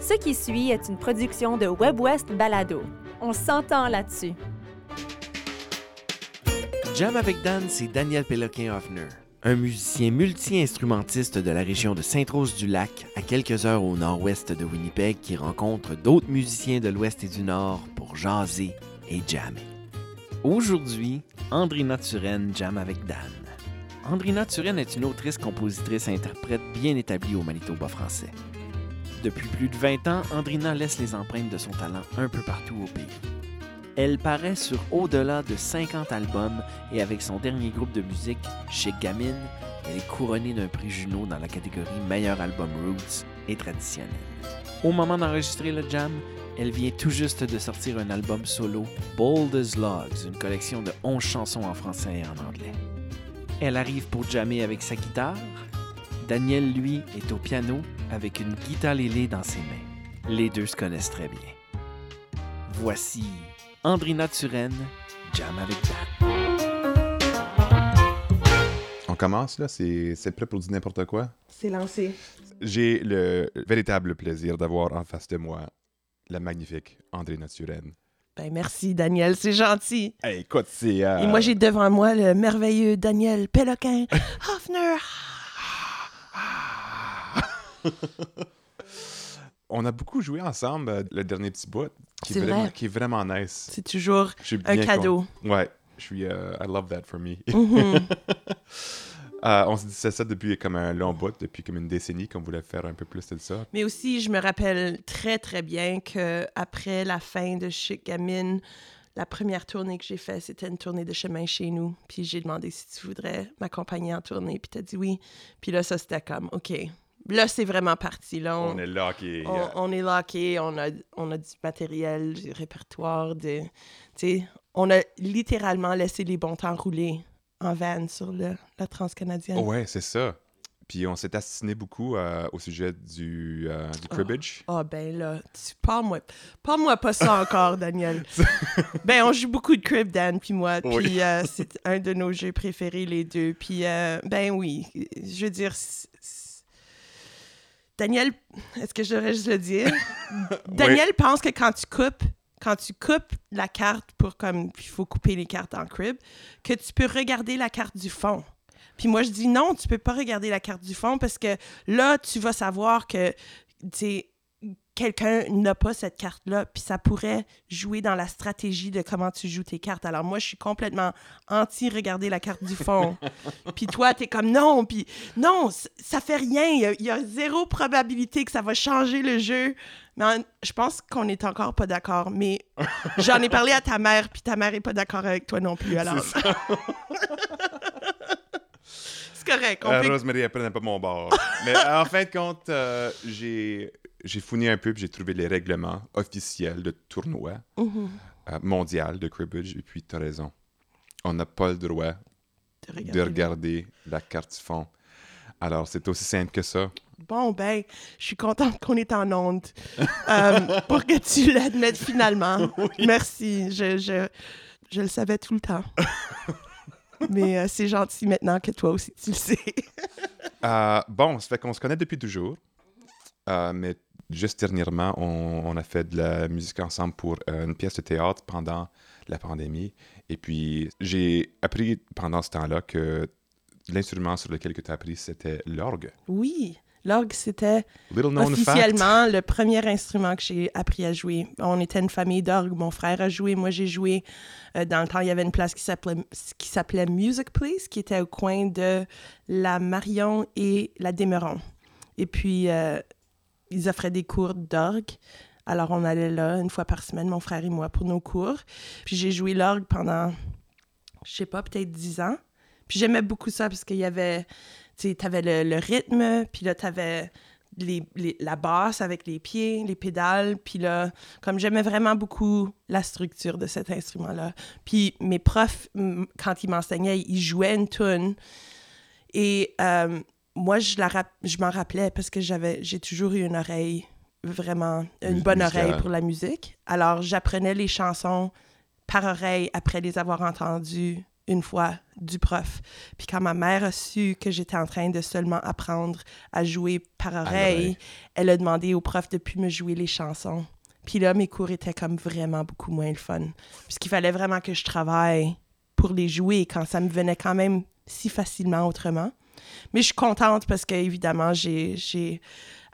Ce qui suit est une production de WebWest Balado. On s'entend là-dessus. Jam avec Dan, c'est Daniel Péloquin-Hoffner, un musicien multi-instrumentiste de la région de Sainte-Rose-du-Lac, à quelques heures au nord-ouest de Winnipeg, qui rencontre d'autres musiciens de l'ouest et du nord pour jaser et jammer. Aujourd'hui, Andrina Turenne jam avec Dan. Andrina Turenne est une autrice, compositrice et interprète bien établie au Manitoba français. Depuis plus de 20 ans, Andrina laisse les empreintes de son talent un peu partout au pays. Elle paraît sur au-delà de 50 albums et avec son dernier groupe de musique, Chez Gamine, elle est couronnée d'un prix Juno dans la catégorie Meilleur album Roots et traditionnel. Au moment d'enregistrer le jam, elle vient tout juste de sortir un album solo, Bold as Logs, une collection de 11 chansons en français et en anglais. Elle arrive pour jammer avec sa guitare. Daniel, lui, est au piano avec une guitare lélé dans ses mains. Les deux se connaissent très bien. Voici Andrina Turenne, Jam avec Dan. On commence, là? C'est prêt pour dire n'importe quoi? C'est lancé. J'ai le véritable plaisir d'avoir en face de moi la magnifique André Naturenne. Ben merci, Daniel, c'est gentil. Hey, écoute, c'est... euh, Et moi, j'ai devant moi le merveilleux Daniel Péloquin Hoffner. On a beaucoup joué ensemble euh, le dernier petit bout, qui, est vraiment, vrai. qui est vraiment nice. C'est toujours un cadeau. Ouais, je suis... euh, I love that for me. Mhm. Euh, on se disait ça depuis comme un long bout, depuis comme une décennie, qu'on voulait faire un peu plus de ça. Mais aussi, je me rappelle très, très bien que après la fin de Chic Gamine, la première tournée que j'ai faite, c'était une tournée de chemin chez nous. Puis j'ai demandé si tu voudrais m'accompagner en tournée. Puis t'as dit oui. Puis là, ça, c'était comme, OK. Là, c'est vraiment parti. Là, on, On est qui on, on est locké, on a, on a du matériel, du répertoire. De, tu sais, on a littéralement laissé les bons temps rouler en van sur le, la transcanadienne. Ouais, c'est ça. Puis on s'est assassiné beaucoup euh, au sujet du, euh, du cribbage. Ah ben là, tu parle-moi, parle-moi pas ça encore, Daniel. ben on joue beaucoup de crib, Dan puis moi, puis Oui. euh, c'est un de nos jeux préférés les deux. Puis euh, ben oui, je veux dire, Daniel, est-ce que je devrais juste le dire? Daniel pense que quand tu coupes, quand tu coupes la carte pour comme il faut couper les cartes en crib, que tu peux regarder la carte du fond. Puis moi, je dis non, tu peux pas regarder la carte du fond parce que là, tu vas savoir que, quelqu'un n'a pas cette carte-là, puis ça pourrait jouer dans la stratégie de comment tu joues tes cartes. Alors moi, je suis complètement anti-regarder la carte du fond. puis toi, t'es comme non, puis non, ça fait rien. Il y a- il y, a zéro probabilité que ça va changer le jeu. Mais je pense qu'on est encore pas d'accord. Mais j'en ai parlé à ta mère, puis ta mère est pas d'accord avec toi non plus. Alors, c'est correct. Euh, Rosemary, elle pas mon bord. Mais euh, en fin de compte, euh, j'ai j'ai fouiné un peu puis j'ai trouvé les règlements officiels de tournoi Mhm. euh, mondial de cribbage. Et puis, tu as raison. On n'a pas le droit De regarder de le- regarder la carte du fond. Alors, c'est aussi simple que ça. Bon, ben, je suis contente qu'on est en onde euh, pour que tu l'admettes finalement. Merci. Je, je, je le savais tout le temps. Mais euh, c'est gentil maintenant que toi aussi tu le sais. Euh, bon, ça fait qu'on se connaît depuis toujours. Euh, mais juste dernièrement, on, on a fait de la musique ensemble pour euh, une pièce de théâtre pendant la pandémie. Et puis, j'ai appris pendant ce temps-là que l'instrument sur lequel tu as appris, c'était l'orgue. Oui, l'orgue, c'était fact. officiellement le premier instrument que j'ai appris à jouer. On était une famille d'orgue. Mon frère a joué, moi j'ai joué. Euh, dans le temps, il y avait une place qui s'appelait, qui s'appelait Music Place, qui était au coin de la Marion et la Démeron. Et puis, euh, ils offraient des cours d'orgue. Alors, on allait là une fois par semaine, mon frère et moi, pour nos cours. Puis j'ai joué l'orgue pendant, je sais pas, peut-être dix ans. Puis j'aimais beaucoup ça parce qu'il y avait, tu sais, t'avais le, le rythme, puis là, t'avais les, les- la basse avec les pieds, les pédales, puis là, comme j'aimais vraiment beaucoup la structure de cet instrument-là. Puis mes profs, quand ils m'enseignaient, ils jouaient une tune et euh, moi, je, la rap- je m'en rappelais parce que j'avais, j'ai toujours eu une oreille vraiment, une Mus- bonne musicale. oreille pour la musique. Alors, j'apprenais les chansons par oreille après les avoir entendues une fois du prof. Puis quand ma mère a su que j'étais en train de seulement apprendre à jouer par oreille, elle a demandé au prof de plus me jouer les chansons. Puis là, mes cours étaient comme vraiment beaucoup moins le fun. Puisqu'il fallait vraiment que je travaille pour les jouer quand ça me venait quand même si facilement autrement. Mais je suis contente parce que, évidemment, j'ai, j'ai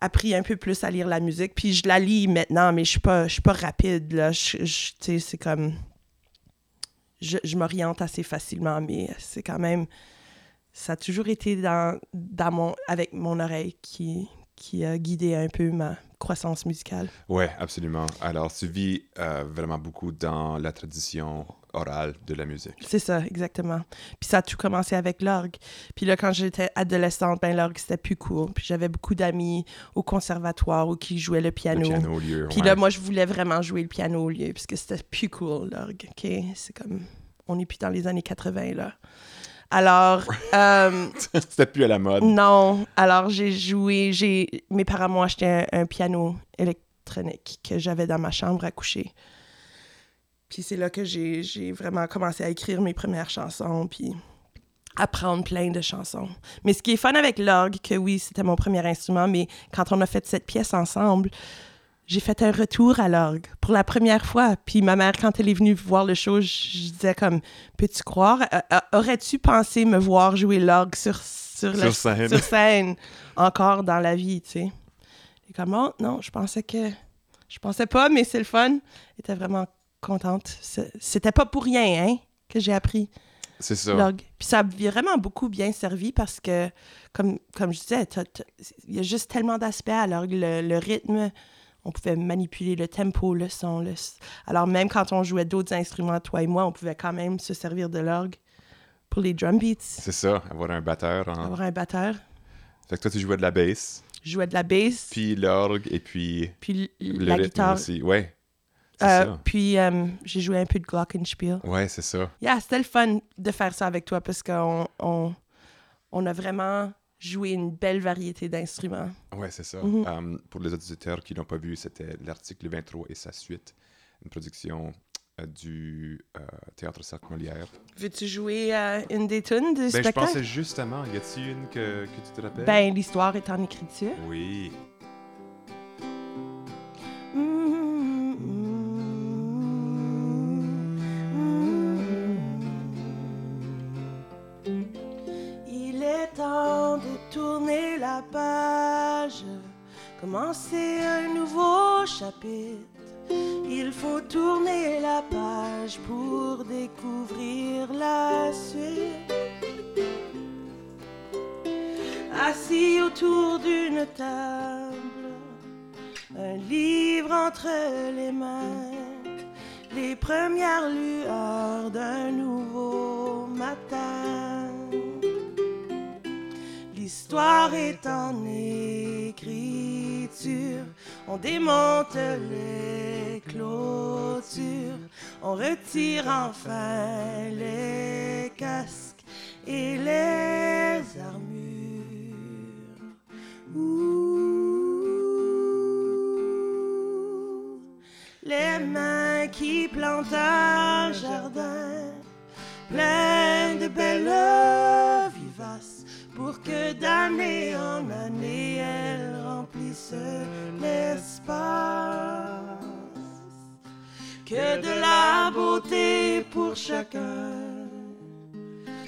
appris un peu plus à lire la musique. Puis je la lis maintenant, mais je suis pas, je suis pas rapide, là. Je, je- tu sais, c'est comme... Je, m'oriente assez facilement, mais c'est quand même... Ça a toujours été dans, dans mon, avec mon oreille qui, qui a guidé un peu ma croissance musicale. Ouais, absolument. Alors, tu vis euh, vraiment beaucoup dans la tradition orale de la musique. C'est ça, exactement. Puis ça a tout commencé avec l'orgue. Puis là, quand j'étais adolescente, ben l'orgue, c'était plus cool. Puis j'avais beaucoup d'amis au conservatoire ou qui jouaient le piano. Le piano au lieu. Puis ouais. là, moi, je voulais vraiment jouer le piano au lieu, parce que c'était plus cool, l'orgue, OK? C'est comme... On n'est plus dans les années 80, là. Alors, euh, C'était plus à la mode. non. Alors, j'ai joué... j'ai Mes parents m'ont acheté un, un piano électronique que j'avais dans ma chambre à coucher. Puis c'est là que j'ai j'ai vraiment commencé à écrire mes premières chansons, puis apprendre plein de chansons. Mais ce qui est fun avec l'orgue, que oui, c'était mon premier instrument, mais quand on a fait cette pièce ensemble, j'ai fait un retour à l'orgue pour la première fois. Puis ma mère, quand elle est venue voir le show, je, je disais comme, peux-tu croire, euh, euh, aurais-tu pensé me voir jouer l'orgue sur, sur, scène. sur scène? Encore dans la vie, tu sais? Et comme, oh, non, je pensais que, je pensais pas, mais c'est le fun. Était vraiment contente. C'était pas pour rien, hein, que j'ai appris C'est ça. l'orgue. Puis ça a vraiment beaucoup bien servi parce que, comme, comme je disais, il y a juste tellement d'aspects à l'orgue. Le, le rythme, on pouvait manipuler le tempo, le son. Le... Alors même quand on jouait d'autres instruments, toi et moi, on pouvait quand même se servir de l'orgue pour les drum beats. C'est ça, avoir un batteur. En... Avoir un batteur. Fait que toi, tu jouais de la bass, Je jouais de la bass, puis, puis l'orgue, et puis le la rythme guitare. aussi. Ouais, c'est Euh, ça. puis euh, j'ai joué un peu de glockenspiel. Ouais, c'est ça. Yeah, c'était le fun de faire ça avec toi parce qu'on on, on a vraiment joué une belle variété d'instruments. Ouais, c'est ça. Mhm. Um, pour les auditeurs qui n'ont pas vu, c'était l'article 23 et sa suite, une production euh, du euh, Théâtre Cercle Molière. Veux-tu jouer euh, une des tunes du Ben, je spectacle? pensais justement, y a-t-il une que, que tu te rappelles? Ben, l'histoire est en écriture. Oui. Il faut tourner la page pour découvrir la suite. Assis autour d'une table, un livre entre les mains, les premières lueurs d'un nouveau matin. L'histoire est en démonte les clôtures, on retire enfin les casques et les armures. Les mains qui plantent un jardin plein de belles vivaces pour que d'année en année l'espace. Que de la beauté pour chacun,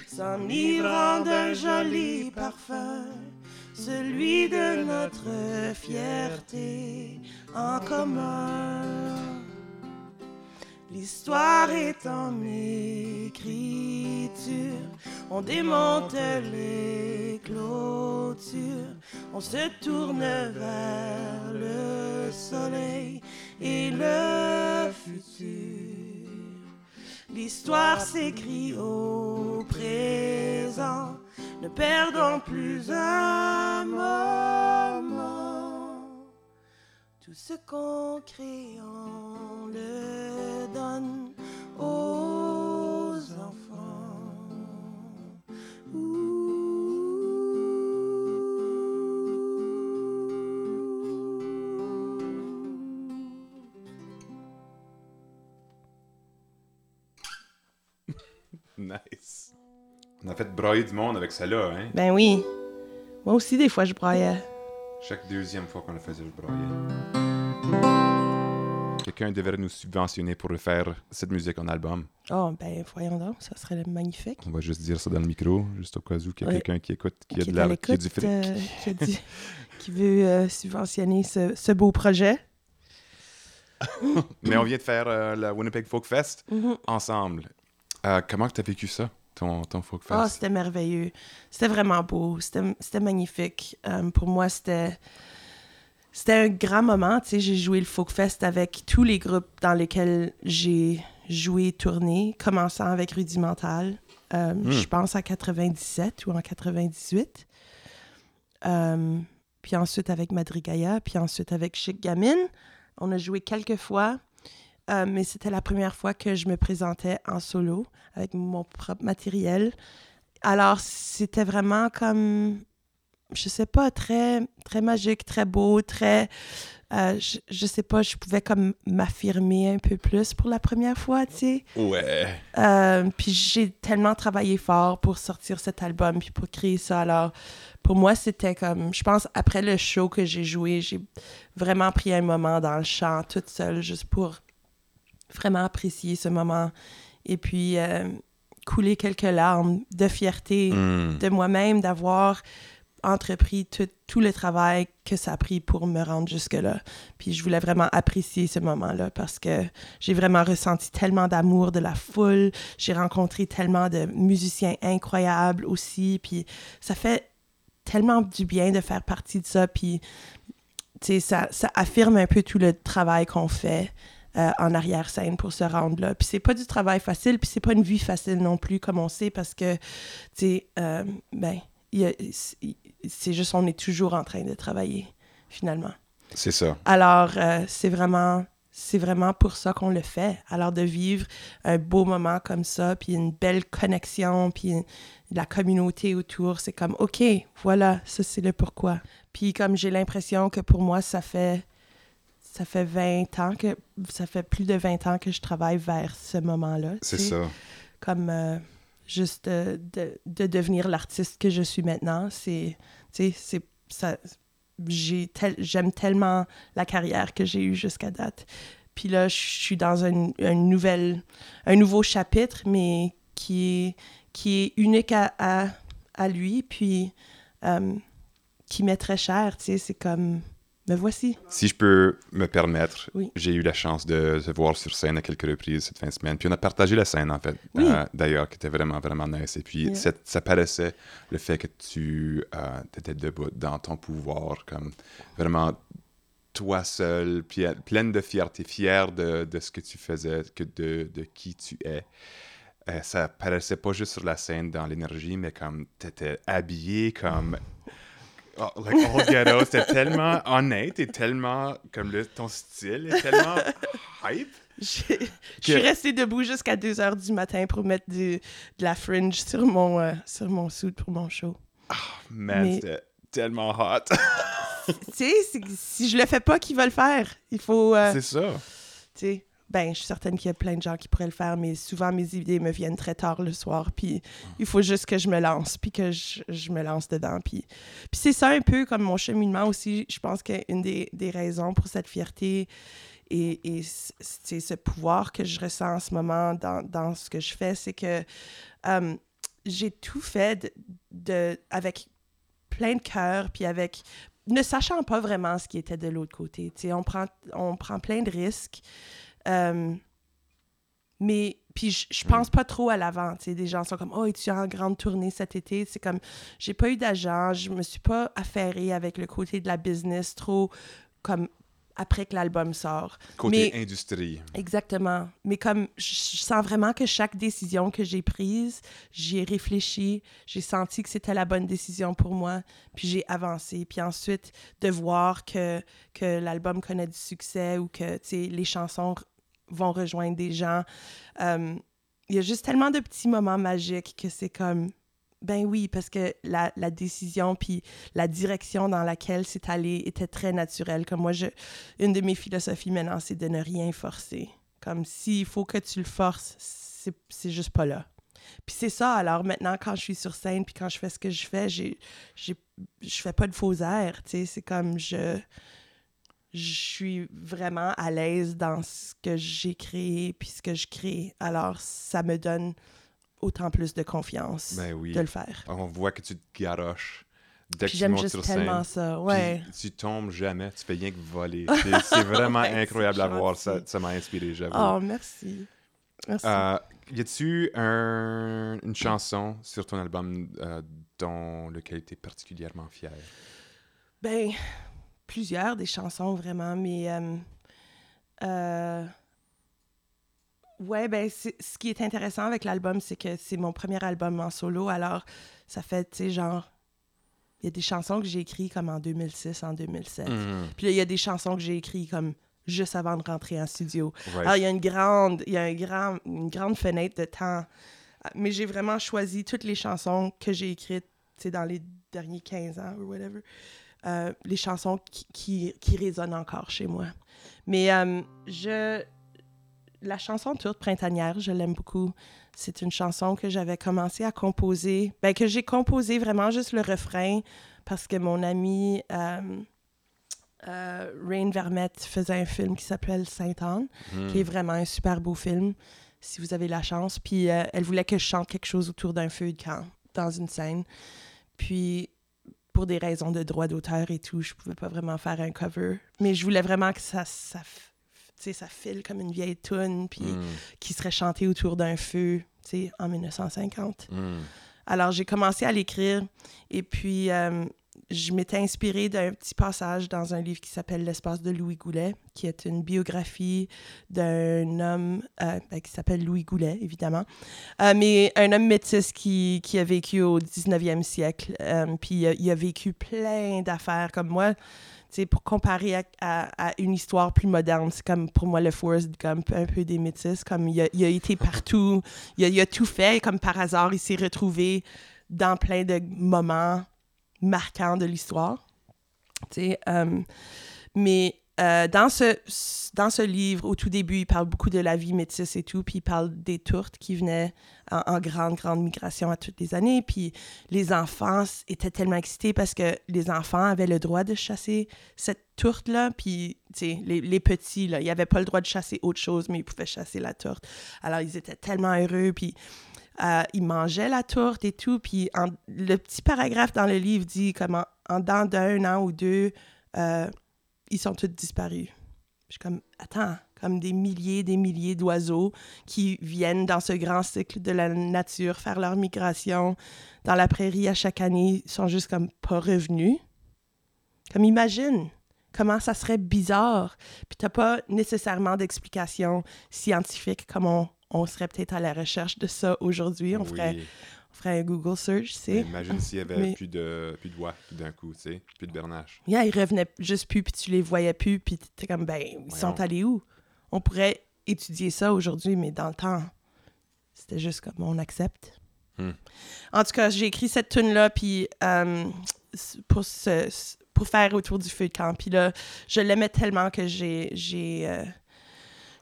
s'enivrant d'un joli parfum, celui de notre fierté en commun. L'histoire est en écriture, on démonte les clôtures, on se tourne vers le soleil et le futur. L'histoire s'écrit au présent, ne perdons plus un moment. Tout ce qu'on crée, on le donne Nice. On a fait broyer du monde avec ça là, hein? Ben oui. Moi aussi, des fois, je broyais. Chaque deuxième fois qu'on le faisait, je broyais. Quelqu'un devrait nous subventionner pour faire cette musique en album. Oh, ben voyons donc, ça serait magnifique. On va juste dire ça dans le micro, juste au cas où qu'il y a Ouais. quelqu'un qui écoute, qui, a de la, qui a du fric. euh, qui, a du- qui veut euh, subventionner ce, ce beau projet. Mais on vient de faire euh, la Winnipeg Folk Fest Mhm. ensemble. Euh, comment tu as vécu ça, ton, ton Folk Fest? Ah, c'était merveilleux. C'était vraiment beau. C'était magnifique. Euh, pour moi, c'était c'était un grand moment. Tu sais, j'ai joué le Folk Fest avec tous les groupes dans lesquels j'ai joué, tourné, commençant avec Rudimental. Euh, Je pense en 97 ou en 98. Euh, puis ensuite avec Madrigaya, puis ensuite avec Chic Gamine. On a joué quelques fois. Euh, mais c'était la première fois que je me présentais en solo avec mon propre matériel. Alors, c'était vraiment comme, je sais pas, très, très magique, très beau, très, euh, je, je sais pas, je pouvais comme m'affirmer un peu plus pour la première fois, tu sais. Ouais. Euh, puis j'ai tellement travaillé fort pour sortir cet album puis pour créer ça. Alors, pour moi, c'était comme, je pense, après le show que j'ai joué, j'ai vraiment pris un moment dans le chant toute seule, juste pour vraiment apprécier ce moment. Et puis, euh, couler quelques larmes de fierté Hmm. de moi-même d'avoir entrepris tout, tout le travail que ça a pris pour me rendre jusque-là. Puis je voulais vraiment apprécier ce moment-là parce que j'ai vraiment ressenti tellement d'amour de la foule. J'ai rencontré tellement de musiciens incroyables aussi. Puis ça fait tellement du bien de faire partie de ça. Puis, ça, ça affirme un peu tout le travail qu'on fait. Euh, en arrière-scène pour se rendre là. Puis c'est pas du travail facile, puis c'est pas une vie facile non plus, comme on sait, parce que, tu sais, euh, ben, c'est juste, on est toujours en train de travailler, finalement. C'est ça. Alors, euh, c'est vraiment, c'est vraiment pour ça qu'on le fait. Alors, de vivre un beau moment comme ça, puis une belle connexion, puis la communauté autour, c'est comme, OK, voilà, ça, c'est le pourquoi. Puis, comme j'ai l'impression que pour moi, ça fait, ça fait 20 ans que, ça fait plus de 20 ans que je travaille vers ce moment-là. C'est ça. comme euh, juste euh, de, de devenir l'artiste que je suis maintenant. C'est, tu sais, c'est, ça, j'ai tel- j'aime tellement la carrière que j'ai eue jusqu'à date. Puis là, je suis dans un, un, nouvelle, un nouveau chapitre, mais qui est, qui est unique à, à, à lui, puis euh, qui m'est très cher, tu sais, c'est comme, me voici. Si je peux me permettre, Oui. j'ai eu la chance de te voir sur scène à quelques reprises cette fin de semaine. Puis on a partagé la scène, en fait, Oui. euh, d'ailleurs, qui était vraiment, vraiment nice. Et puis Yeah. ça, paraissait le fait que tu étais debout dans ton pouvoir, comme vraiment toi seul, puis euh, pleine de fierté, fière de, de ce que tu faisais, que de, de qui tu es. Euh, ça paraissait pas juste sur la scène dans l'énergie, mais comme t'étais habillé comme Oh, like all ghetto, c'était tellement honnête et tellement comme le, ton style est tellement hype. Je suis restée debout jusqu'à 2 heures du matin pour mettre du- de la fringe sur mon, euh, sur mon suit pour mon show. Man, Mais- c'était tellement hot. tu sais, si je le fais pas, qui va le faire? Il faut. euh, C'est ça. tu sais, ben, je suis certaine qu'il y a plein de gens qui pourraient le faire, mais souvent mes idées me viennent très tard le soir, puis il faut juste que je me lance, puis que je, je me lance dedans. Puis, puis c'est ça un peu comme mon cheminement aussi. Je pense qu'une des, des raisons pour cette fierté et, et c'est ce pouvoir que je ressens en ce moment dans, dans ce que je fais, c'est que euh, j'ai tout fait de, de- avec plein de cœur, puis avec ne sachant pas vraiment ce qui était de l'autre côté. Tu sais, on prend, on prend plein de risques. Euh, mais puis je, je pense pas trop à l'avant. Des gens sont comme oh es-tu en grande tournée cet été? C'est comme j'ai pas eu d'agent, je me suis pas affairée avec le côté de la business trop comme après que l'album sort. Côté Mais- industrie. Exactement. Mais comme je sens vraiment que chaque décision que j'ai prise, j'y ai réfléchi, j'ai senti que c'était la bonne décision pour moi, puis j'ai avancé. Puis ensuite, de voir que, que l'album connaît du succès ou que tu sais, les chansons vont rejoindre des gens, euh, il y a juste tellement de petits moments magiques que c'est comme, ben oui, parce que la, décision puis la direction dans laquelle c'est allé était très naturelle. Comme moi, je, une de mes philosophies maintenant, c'est de ne rien forcer. Comme s'il faut que tu le forces, c'est juste pas là. puis c'est ça. Alors maintenant, quand je suis sur scène, puis quand je fais ce que je fais, j'ai, je fais pas de faux airs. C'est comme je, je suis vraiment à l'aise dans ce que j'ai créé, puis ce que je crée. Alors ça me donne autant plus de confiance Ben oui. de le faire. On voit que tu te garoches dès que tu j'aime montes juste sur tellement scène. ça. Puis Ouais. tu tombes jamais, tu fais rien que voler. C'est- vraiment Ouais, incroyable à voir. Ça ça m'a inspiré, j'avoue. Oh, merci. Merci. Euh, y a-tu un- une chanson sur ton album euh, dont lequel tu es particulièrement fier? Ben, plusieurs des chansons, vraiment, mais... euh, euh, ouais, ben, ce qui est intéressant avec l'album, c'est que c'est mon premier album en solo, alors ça fait, tu sais, genre... Il y a des chansons que j'ai écrites comme en 2006, en 2007. Mhm. Puis là, il y a des chansons que j'ai écrites comme juste avant de rentrer en studio. Right. Alors, il y a une grande, il y a un grand, une grande fenêtre de temps. Mais j'ai vraiment choisi toutes les chansons que j'ai écrites, tu sais, dans les derniers 15 ans ou whatever. Euh, les chansons qui, qui, qui résonnent encore chez moi. Mais euh, je... La chanson Tourte printanière, je l'aime beaucoup. C'est une chanson que j'avais commencé à composer. Ben, que j'ai composé vraiment juste le refrain parce que mon ami euh, euh, Rain Vermette faisait un film qui s'appelle Sainte-Anne Mhm. qui est vraiment un super beau film, si vous avez la chance. Puis euh, elle voulait que je chante quelque chose autour d'un feu de camp, dans une scène. Puis pour des raisons de droit d'auteur et tout, je pouvais pas vraiment faire un cover. Mais je voulais vraiment que ça, ça, ça file comme une vieille tune, puis Mhm. qui serait chantée autour d'un feu, tu sais, en 1950. Mhm. Alors, j'ai commencé à l'écrire et puis euh, je m'étais inspirée d'un petit passage dans un livre qui s'appelle L'espace de Louis Goulet, qui est une biographie d'un homme euh, ben, qui s'appelle Louis Goulet, évidemment, Euh, mais un homme métis qui, qui a vécu au 19e siècle. Euh, puis il a vécu plein d'affaires comme moi. Pour comparer à, à- une histoire plus moderne, c'est comme pour moi le Forrest Gump, un peu des métis, comme il a, il a été partout, il a, il a tout fait, et comme par hasard, il s'est retrouvé dans plein de moments marquants de l'histoire. Euh, mais euh, dans, ce, dans ce livre, au tout début, il parle beaucoup de la vie métisse et tout, puis il parle des tourtes qui venaient en, en grande, grande migration à toutes les années, puis les enfants étaient tellement excités parce que les enfants avaient le droit de chasser cette tourte-là, puis, tu sais, les, les petits, là, ils n'avaient pas le droit de chasser autre chose, mais ils pouvaient chasser la tourte. Alors, ils étaient tellement heureux, puis euh, ils mangeaient la tourte et tout, puis en- le petit paragraphe dans le livre dit comment, en dedans d'un an ou deux, euh, ils sont tous disparus. Je suis comme, attends, comme des milliers, des milliers d'oiseaux qui viennent dans ce grand cycle de la nature faire leur migration dans la prairie à chaque année, ils sont juste comme pas revenus. Comme imagine comment ça serait bizarre. Puis t'as pas nécessairement d'explication scientifique comme on, on serait peut-être à la recherche de ça aujourd'hui. On, Oui. ferait, Google search, tu sais. Imagine s'il y avait Mais- plus de plus de voix tout d'un coup, tu sais, plus de bernache. Yeah, ils revenaient juste plus, puis tu les voyais plus, puis t'es comme, ben, ils sont allés où? On pourrait étudier ça aujourd'hui, mais dans le temps, c'était juste comme on accepte. Hmm. En tout cas, j'ai écrit cette tune-là, puis euh, pour, ce- pour faire autour du feu de camp. Puis là, je l'aimais tellement que j'ai j'ai euh,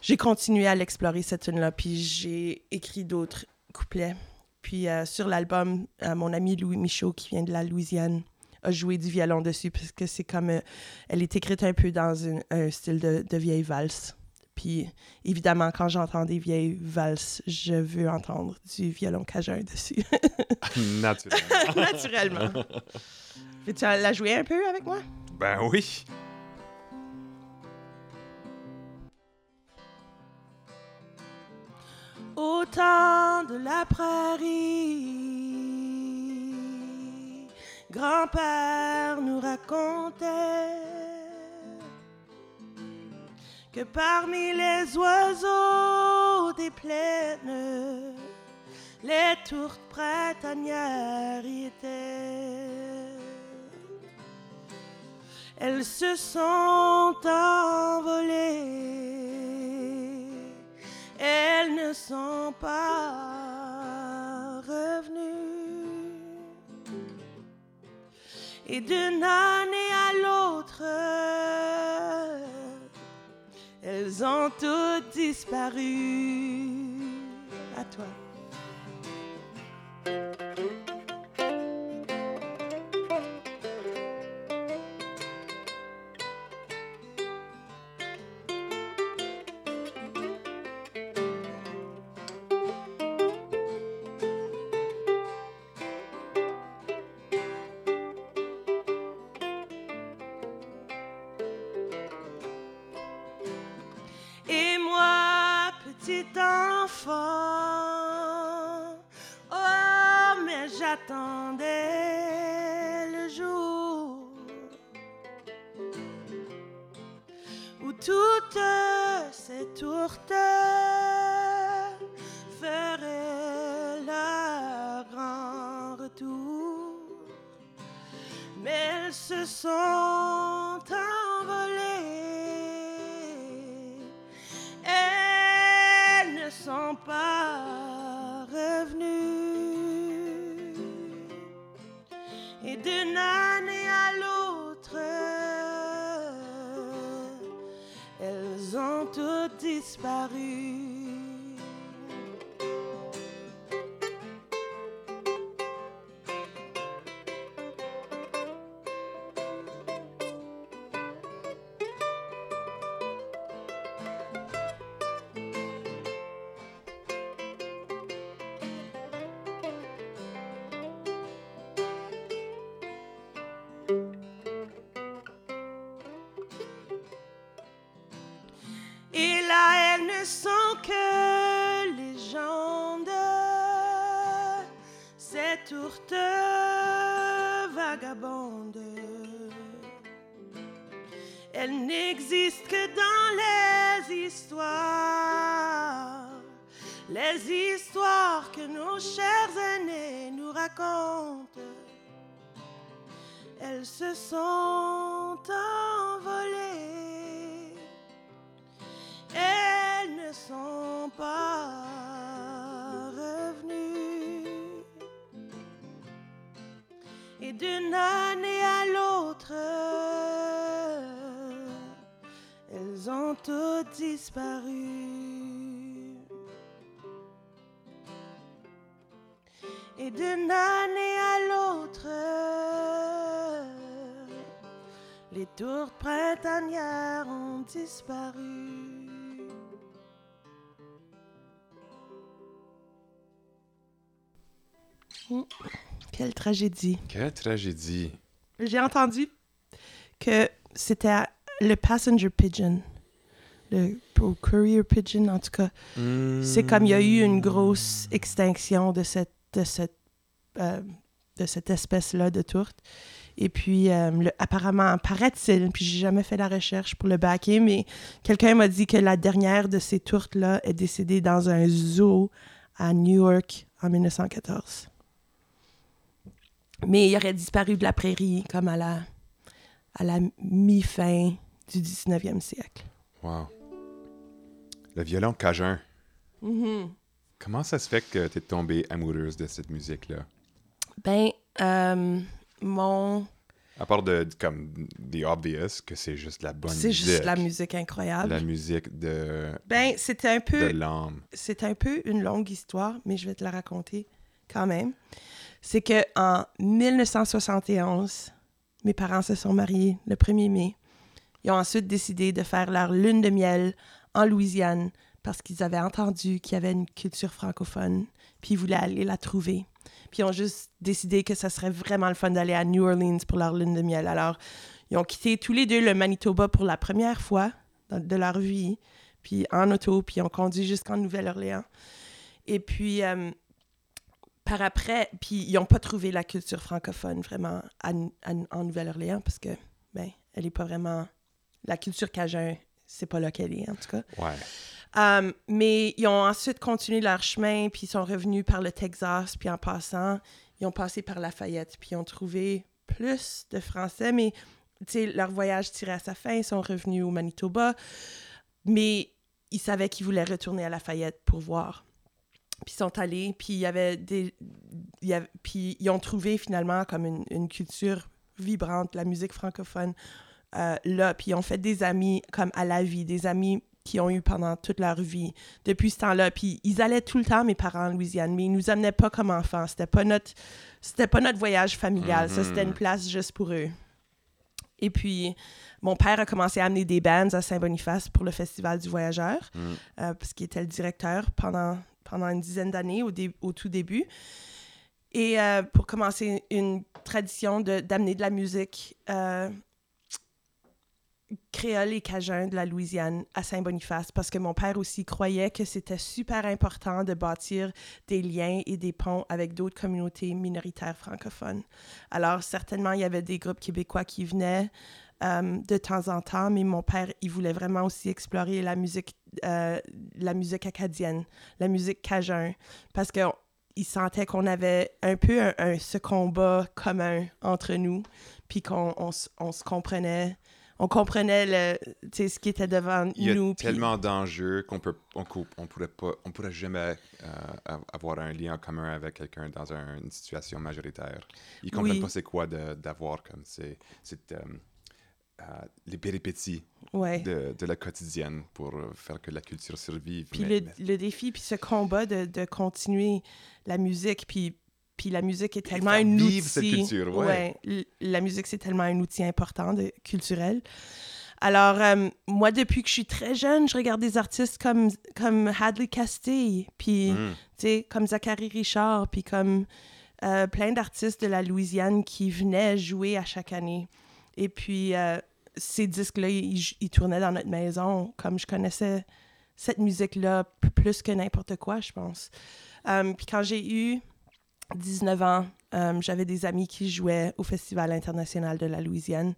j'ai continué à l'explorer, cette tune-là, puis j'ai écrit d'autres couplets. Puis euh, sur l'album, euh, mon ami Louis Michaud, qui vient de la Louisiane, a joué du violon dessus, parce que c'est comme... euh, elle est écrite un peu dans une- un style de, de vieille valse. Puis évidemment, quand j'entends des vieilles valses, je veux entendre du violon cajun dessus. Naturellement. Naturellement. Veux-tu la jouer un peu avec moi? ben oui. Au temps de la prairie, grand-père nous racontait que parmi les oiseaux des plaines, les tourtes printanières y étaient. Elles se sont envolées. Elles ne sont pas revenues. Et d'une année à l'autre, elles ont toutes disparu. À toi. Se sont envolées. Elles ne sont pas revenues. Et d'une année à l'autre, elles ont toutes disparu. Sont que légendes, ces tourtes vagabondes. Elles n'existent que dans les histoires, les histoires que nos chers aînés nous racontent. Elles se sont d'une année à l'autre, elles ont toutes disparu. Et d'une année à l'autre, les tours printanières ont disparu. Quelle tragédie. Quelle tragédie. J'ai entendu que c'était le passenger pigeon. Le au courier pigeon, en tout cas. C'est comme il y a eu une grosse extinction de cette, de cette, euh, de cette espèce-là de tourte. Et puis, euh, le- apparemment, paraît-il, puis j'ai jamais fait la recherche pour le baquer, mais quelqu'un m'a dit que la dernière de ces tourtes-là est décédée dans un zoo à New York en 1914. Mais il aurait disparu de la prairie comme à la, à la mi-fin du 19e siècle. Wow. Le violon cajun. Mhm. Comment ça se fait que tu es tombée amoureuse de cette musique-là? Ben, euh, mon... À part de, de- comme The Obvious, que c'est juste la bonne C'est musique. juste la musique incroyable. La musique de, Ben, c'était un de peu... l'âme. c'est un peu une longue histoire, mais je vais te la raconter quand même. C'est que en 1971, mes parents se sont mariés le 1er mai. Ils ont ensuite décidé de faire leur lune de miel en Louisiane parce qu'ils avaient entendu qu'il y avait une culture francophone, puis ils voulaient aller la trouver. Puis ils ont juste décidé que ça serait vraiment le fun d'aller à New Orleans pour leur lune de miel. Alors, ils ont quitté tous les deux le Manitoba pour la première fois de leur vie, puis en auto, puis ils ont conduit jusqu'en Nouvelle-Orléans. Et puis, euh, par après, puis ils n'ont pas trouvé la culture francophone vraiment à- à- en Nouvelle-Orléans parce que, ben, elle n'est pas vraiment. La culture cajun, c'est pas là qu'elle est, en tout cas. Ouais. Um, mais ils ont ensuite continué leur chemin, puis ils sont revenus par le Texas, puis en passant, ils ont passé par Lafayette, puis ils ont trouvé plus de Français, mais tu sais, leur voyage tirait à sa fin, ils sont revenus au Manitoba, mais ils savaient qu'ils voulaient retourner à Lafayette pour voir. Puis ils sont allés, puis il y avait des... il y avait- puis ils ont trouvé finalement comme une, une culture vibrante, la musique francophone, euh, là, puis ils ont fait des amis comme à la vie, des amis qu'ils ont eu pendant toute leur vie depuis ce temps-là. Puis ils allaient tout le temps, mes parents, en Louisiane, mais ils nous amenaient pas comme enfants. C'était pas notre, c'était pas notre voyage familial. Ça, c'était une place juste pour eux. Et puis, mon père a commencé à amener des bands à Saint-Boniface pour le Festival du Voyageur, euh, parce qu'il était le directeur pendant, pendant une dizaine d'années au, tout début. Et euh, pour commencer une tradition d'amener de, la musique euh, créole et cajun de la Louisiane à Saint-Boniface, parce que mon père aussi croyait que c'était super important de bâtir des liens et des ponts avec d'autres communautés minoritaires francophones. Alors, certainement, il y avait des groupes québécois qui venaient euh, de temps en temps, mais mon père, il voulait vraiment aussi explorer la musique, euh, la musique acadienne, la musique cajun, parce qu'il sentait qu'on avait un peu un- un- ce combat commun entre nous, puis qu'on on, on se comprenait. On comprenait le, ce qui était devant Il y a nous. tellement d'enjeux qu'on peut, on, on pourrait pas, on pourrait jamais euh, av- avoir un lien en commun avec quelqu'un dans un- une situation majoritaire. Ils comprennent Oui. pas c'est quoi d'avoir comme les péripéties ouais. de, de la quotidienne pour euh, faire que la culture survive. Puis Mais- le, mais- le défi, puis ce combat de, de continuer la musique, puis, puis la musique est tellement un outil. cette culture, ouais. la musique, c'est tellement un outil important de, culturel. Alors, euh, moi, depuis que je suis très jeune, je regarde des artistes comme, comme Hadley Castille, puis, Mm. tu sais, comme Zachary Richard, puis comme euh, plein d'artistes de la Louisiane qui venaient jouer à chaque année. Et puis, euh, ces disques-là, ils, tournaient dans notre maison, comme je connaissais cette musique-là plus que n'importe quoi, je pense. Euh, puis quand j'ai eu 19 ans, euh, j'avais des amis qui jouaient au Festival international de la Louisiane.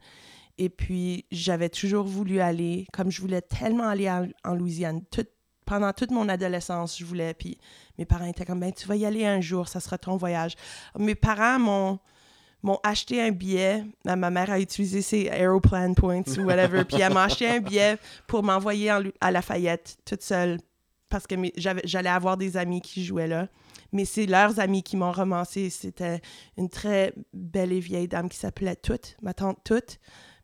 Et puis, j'avais toujours voulu aller, comme je voulais tellement aller en, en Louisiane. Tout- pendant toute mon adolescence, je voulais. Puis mes parents étaient comme, ben, tu vas y aller un jour, ça sera ton voyage. Mes parents m'ont m'ont acheté un billet. Ma mère a utilisé ses Aeroplan Points ou whatever. puis elle m'a acheté un billet pour m'envoyer en à Lafayette toute seule parce que j'allais avoir des amis qui jouaient là. Mais c'est leurs amis qui m'ont romancé. C'était une très belle et vieille dame qui s'appelait Toute, ma tante Toute.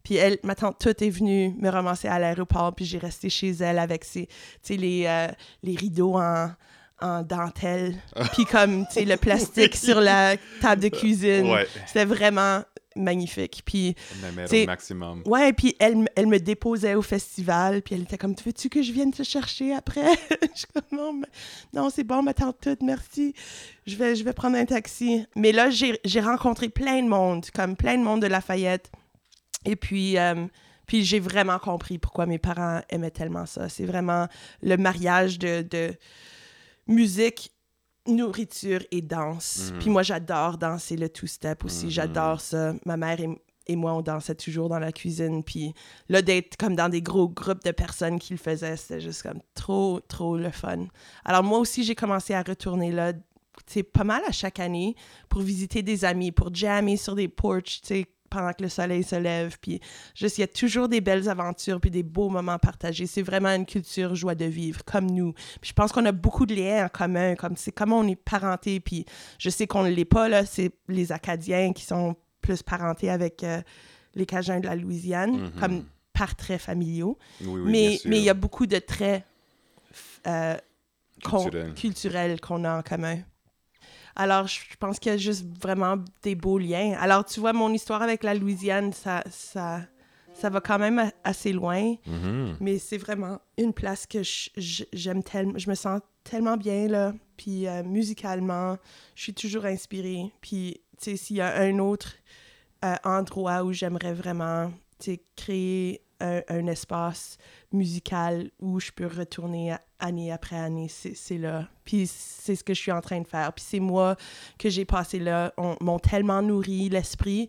Puis elle, ma tante Toute est venue me ramasser à l'aéroport, puis j'ai resté chez elle avec ses, euh, les rideaux en, en dentelle, puis comme, tu sais, le plastique sur la table de cuisine. Ouais, C'était vraiment magnifique. Puis, au maximum. ouais, puis elle, elle me déposait au festival, puis elle était comme, veux-tu que je vienne te chercher après? je suis comme, non, non c'est bon, ma tante toute, merci. Je vais, je vais prendre un taxi. Mais là, j'ai j'ai rencontré plein de monde, comme plein de monde de Lafayette. Et puis, euh, puis j'ai vraiment compris pourquoi mes parents aimaient tellement ça. C'est vraiment le mariage de, de musique, nourriture et danse. Mhm. Puis moi, j'adore danser le two-step aussi. Mhm. J'adore ça. Ma mère et, et moi, on dansait toujours dans la cuisine. Puis là, d'être comme dans des gros groupes de personnes qui le faisaient, c'était juste comme trop, trop le fun. Alors moi aussi, j'ai commencé à retourner là, tu sais, pas mal à chaque année pour visiter des amis, pour jammer sur des porches, tu sais, pendant que le soleil se lève. Puis juste, il y a toujours des belles aventures puis des beaux moments partagés. C'est vraiment une culture joie de vivre, comme nous. Puis je pense qu'on a beaucoup de liens en commun, comme c'est comment on est parenté. Puis je sais qu'on ne l'est pas, là, c'est les Acadiens qui sont plus parentés avec euh, les Cajuns de la Louisiane, Mhm. comme par traits familiaux. Oui, oui, mais mais il y a beaucoup de traits euh, culturels qu'on a en commun. Alors, je pense qu'il y a juste vraiment des beaux liens. Alors, tu vois, mon histoire avec la Louisiane, ça, ça, ça va quand même assez loin, Mhm. mais c'est vraiment une place que j'aime tellement. Je me sens tellement bien, là. Puis, euh, musicalement, je suis toujours inspirée. Puis, tu sais, s'il y a un autre euh, endroit où j'aimerais vraiment, tu sais, créer un, espace musical où je peux retourner année après année, c'est là. Puis c'est ce que je suis en train de faire. Puis ces mois que j'ai passés là on- m'ont tellement nourri l'esprit,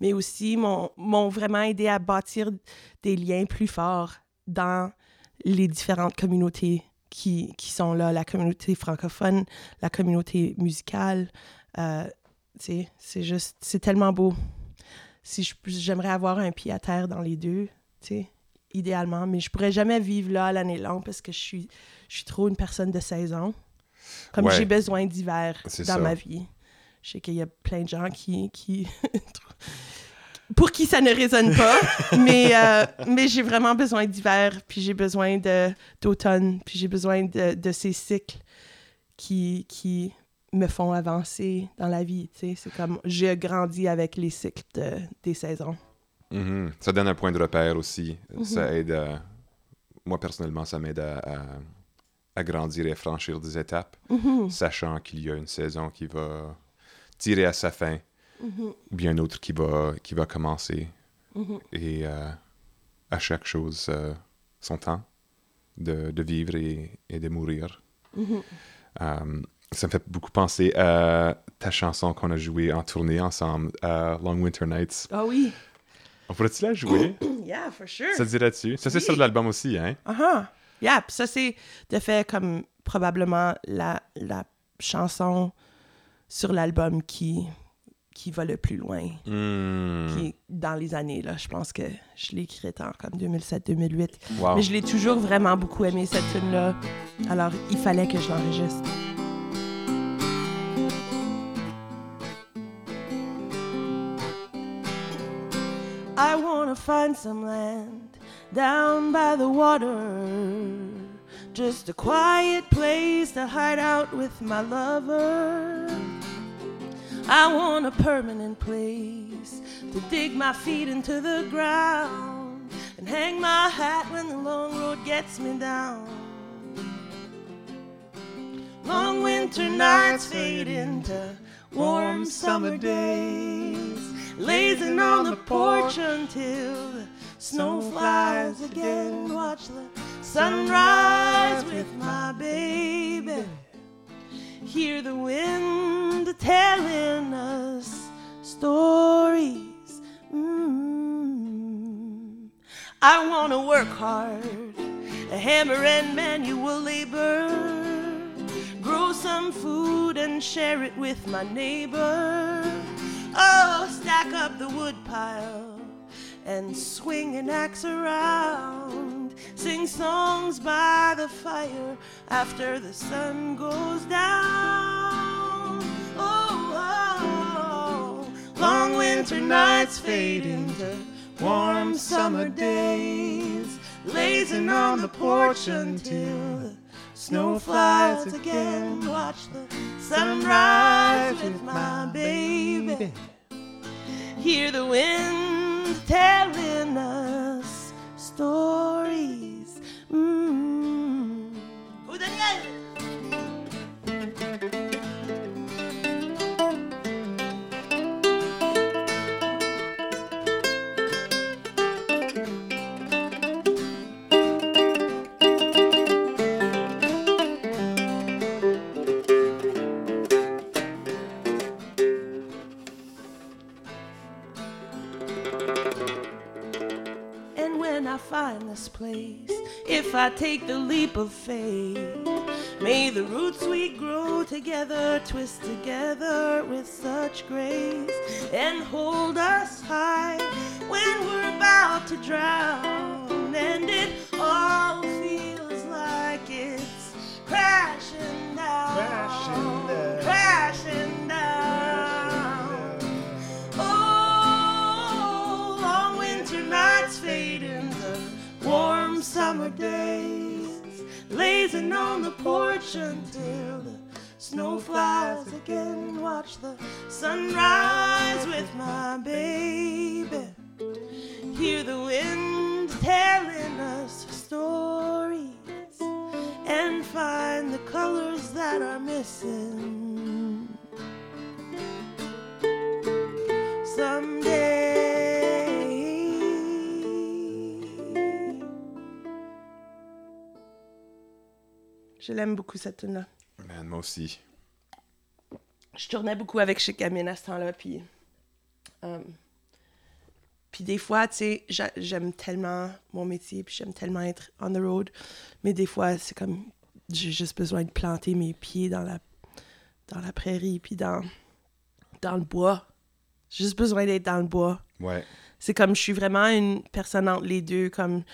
mais aussi m'ont vraiment aidé à bâtir des liens plus forts dans les différentes communautés qui, qui sont là, la communauté francophone, la communauté musicale. Euh, c'est juste, c'est tellement beau. Si j'aimerais avoir un pied à terre dans les deux, sais, idéalement, mais je pourrais jamais vivre là à l'année longue parce que je suis, je suis trop une personne de saison. Comme Ouais. j'ai besoin d'hiver dans ça. ma vie. Je sais qu'il y a plein de gens qui, qui pour qui ça ne résonne pas. mais euh, mais j'ai vraiment besoin d'hiver, puis j'ai besoin de, d'automne, puis j'ai besoin de, de ces cycles qui, qui me font avancer dans la vie. tu sais. C'est comme, j'ai grandi avec les cycles de- des saisons. Mhm. Ça donne un point de repère aussi. Mhm. Ça aide à- Moi, personnellement, ça m'aide à, à- à grandir et à franchir des étapes, Mhm. sachant qu'il y a une saison qui va tirer à sa fin, ou bien une autre qui va, qui va commencer. Et euh, à chaque chose, euh, son temps de, de vivre et, et de mourir. Euh, ça me fait beaucoup penser à ta chanson qu'on a jouée en tournée ensemble, à Long Winter Nights. Ah oui. On pourrait-tu la jouer? Yeah, for sure. Ça te dirait dessus? Ça, c'est Oui. sur l'album aussi, hein? Uh-huh. Yeah, pis ça, c'est de fait comme probablement la, la chanson sur l'album qui, qui va le plus loin. Hmm. Qui, dans les années, là, je pense que je l'ai écrite en comme 2007-2008. Wow. Mais je l'ai toujours vraiment beaucoup aimé, cette tune-là. Alors, il fallait que je l'enregistre. I wanna find some land down by the water. Just a quiet place to hide out with my lover. I want a permanent place to dig my feet into the ground and hang my hat when the long road gets me down. Long winter nights fade into warm summer days, lazing on the porch until the snow flies again. Watch the sunrise with my baby. Hear the wind telling us stories. Mm. I want to work hard, a hammer and manual labor. Grow some food and share it with my neighbor. Oh, stack up the woodpile and swing an axe around. Sing songs by the fire after the sun goes down. Oh, oh, long winter nights fade into warm summer days, lazing on the porch until snow flies again. Watch the sunrise with my baby. Hear the wind telling us stories. Mm. If I take the leap of faith, may the roots we grow together twist together with such grace and hold us high when we're about to drown. Days, lazing on the porch until the snow flies again. Watch the sunrise with my baby. Hear the wind telling us stories and find the colors that are missing. Je l'aime beaucoup cette tune là Man, moi aussi. je tournais beaucoup avec Chic Amin à ce temps-là, puis... euh, puis des fois, tu sais, j'a- j'aime tellement mon métier, puis j'aime tellement être on the road, mais des fois, c'est comme... J'ai juste besoin de planter mes pieds dans la, dans la prairie, puis dans, dans le bois. J'ai juste besoin d'être dans le bois. Ouais. C'est comme, je suis vraiment une personne entre les deux, comme...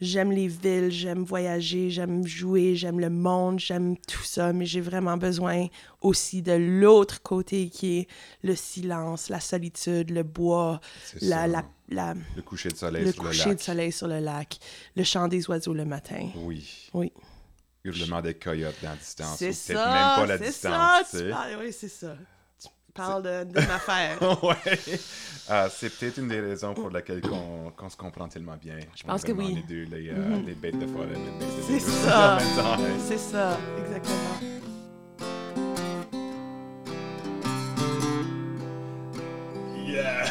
j'aime les villes, j'aime voyager, j'aime jouer, j'aime le monde, j'aime tout ça, mais j'ai vraiment besoin aussi de l'autre côté qui est le silence, la solitude, le bois, la, ça. la, la- Le coucher de soleil le sur le lac. de soleil sur le lac, le chant des oiseaux le matin. Oui. Oui. Hurlement des coyotes dans la distance. C'est ça, même pas la distance. ça, tu sais. parles- oui, c'est ça. Tu parles de, de ma affaire. ouais. Ah, c'est peut-être une des raisons pour laquelle qu'on qu'on se comprend tellement bien. Je pense que oui. Les deux, les, euh, Mhm. les bêtes de forêt. C'est ça. C'est ça, exactement. Yeah!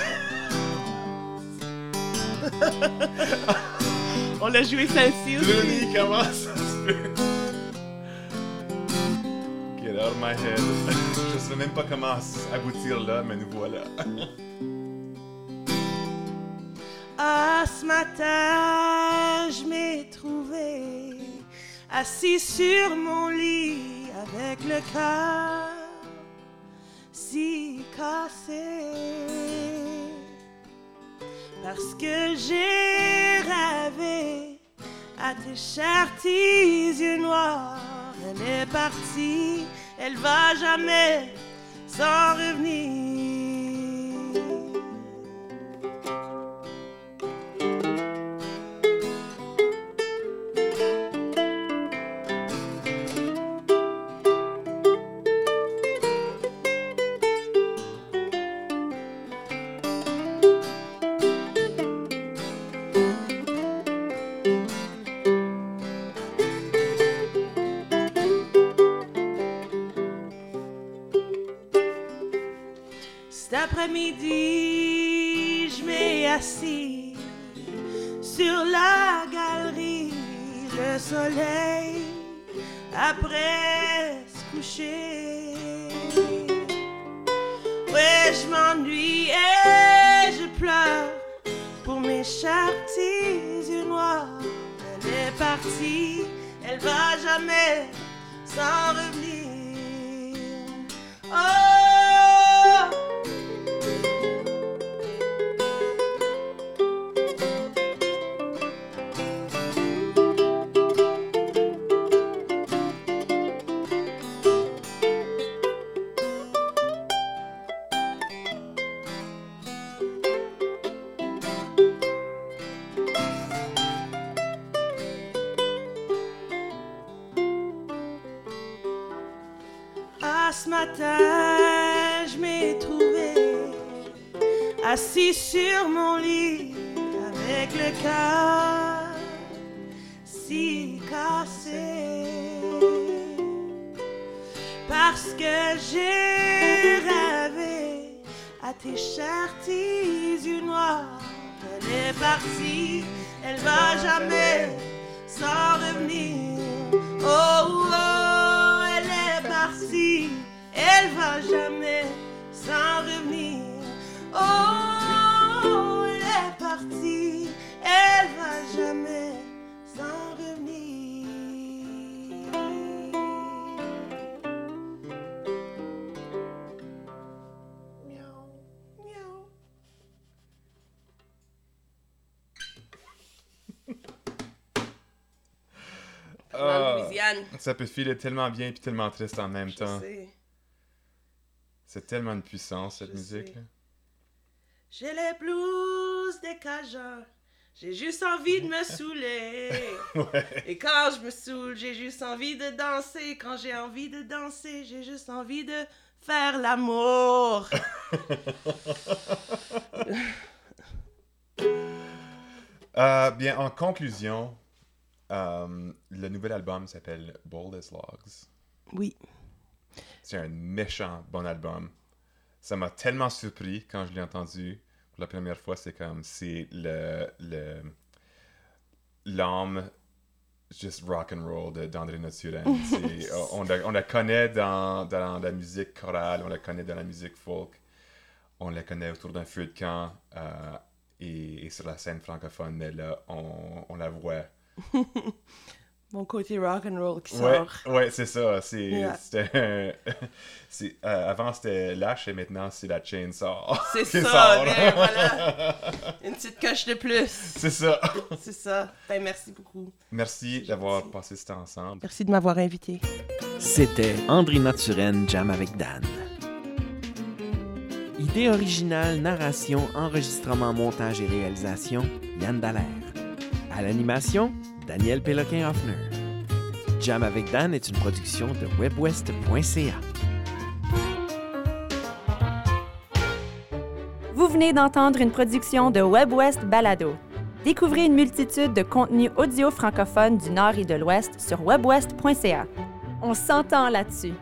On a joué celle-ci aussi. Denis, comment ça se fait? My head. Je sais même pas comment aboutir là, mais nous voilà. Ah, ce matin, je m'ai trouvé assis sur mon lit avec le cœur si cassé. Parce que j'ai rêvé à tes chers yeux noirs. Elle est partie, elle va jamais s'en revenir. Cet après-midi, je m'ai assis sur la galerie, le soleil après se coucher. Ouais, je m'ennuie et je pleure pour mes chers petits yeux noirs. Elle est partie, elle va jamais s'en revenir. Oh! Tes chers petits yeux noirs. Elle est partie, elle va jamais s'en revenir. Oh, oh, elle est partie, elle va jamais s'en revenir. Oh, elle est partie, elle va jamais Ça peut filer tellement bien puis tellement triste en même Je temps. C'est tellement une puissance, cette musique. J'ai les blues des Cajuns. J'ai juste envie de me saouler. Ouais. Et quand je me saoule, j'ai juste envie de danser. Quand j'ai envie de danser, j'ai juste envie de faire l'amour. Euh, bien, en conclusion, euh, le nouvel album s'appelle Bold as Logs. Oui. C'est un méchant bon album. Ça m'a tellement surpris quand je l'ai entendu pour la première fois. C'est comme, c'est le, le, l'âme juste rock and roll d'André Noturel. C'est- on, la, on la connaît dans, dans la musique chorale, on la connaît dans la musique folk, on la connaît autour d'un feu de camp euh, et, et sur la scène francophone, mais là, on, on la voit Mon côté rock and roll qui Ouais, sort. ouais, c'est ça. C'est, Yeah. c'était, c'est, euh, avant, c'était l'âche et maintenant, c'est la chainsaw. C'est qui ça, sort. voilà. Une petite coche de plus. c'est ça. C'est ça. Ben merci beaucoup. Merci d'avoir passé ce temps ensemble. Merci de m'avoir invité. C'était Andrina Turenne Jam avec Dan. Idée originale, narration, enregistrement, montage et réalisation, Yann Dallaire. À l'animation, Daniel Péloquin-Hoffner. Jam avec Dan est une production de webwest.ca. Vous venez d'entendre une production de WebWest Balado. Découvrez une multitude de contenus audio francophones du Nord et de l'Ouest sur webwest.ca. On s'entend là-dessus.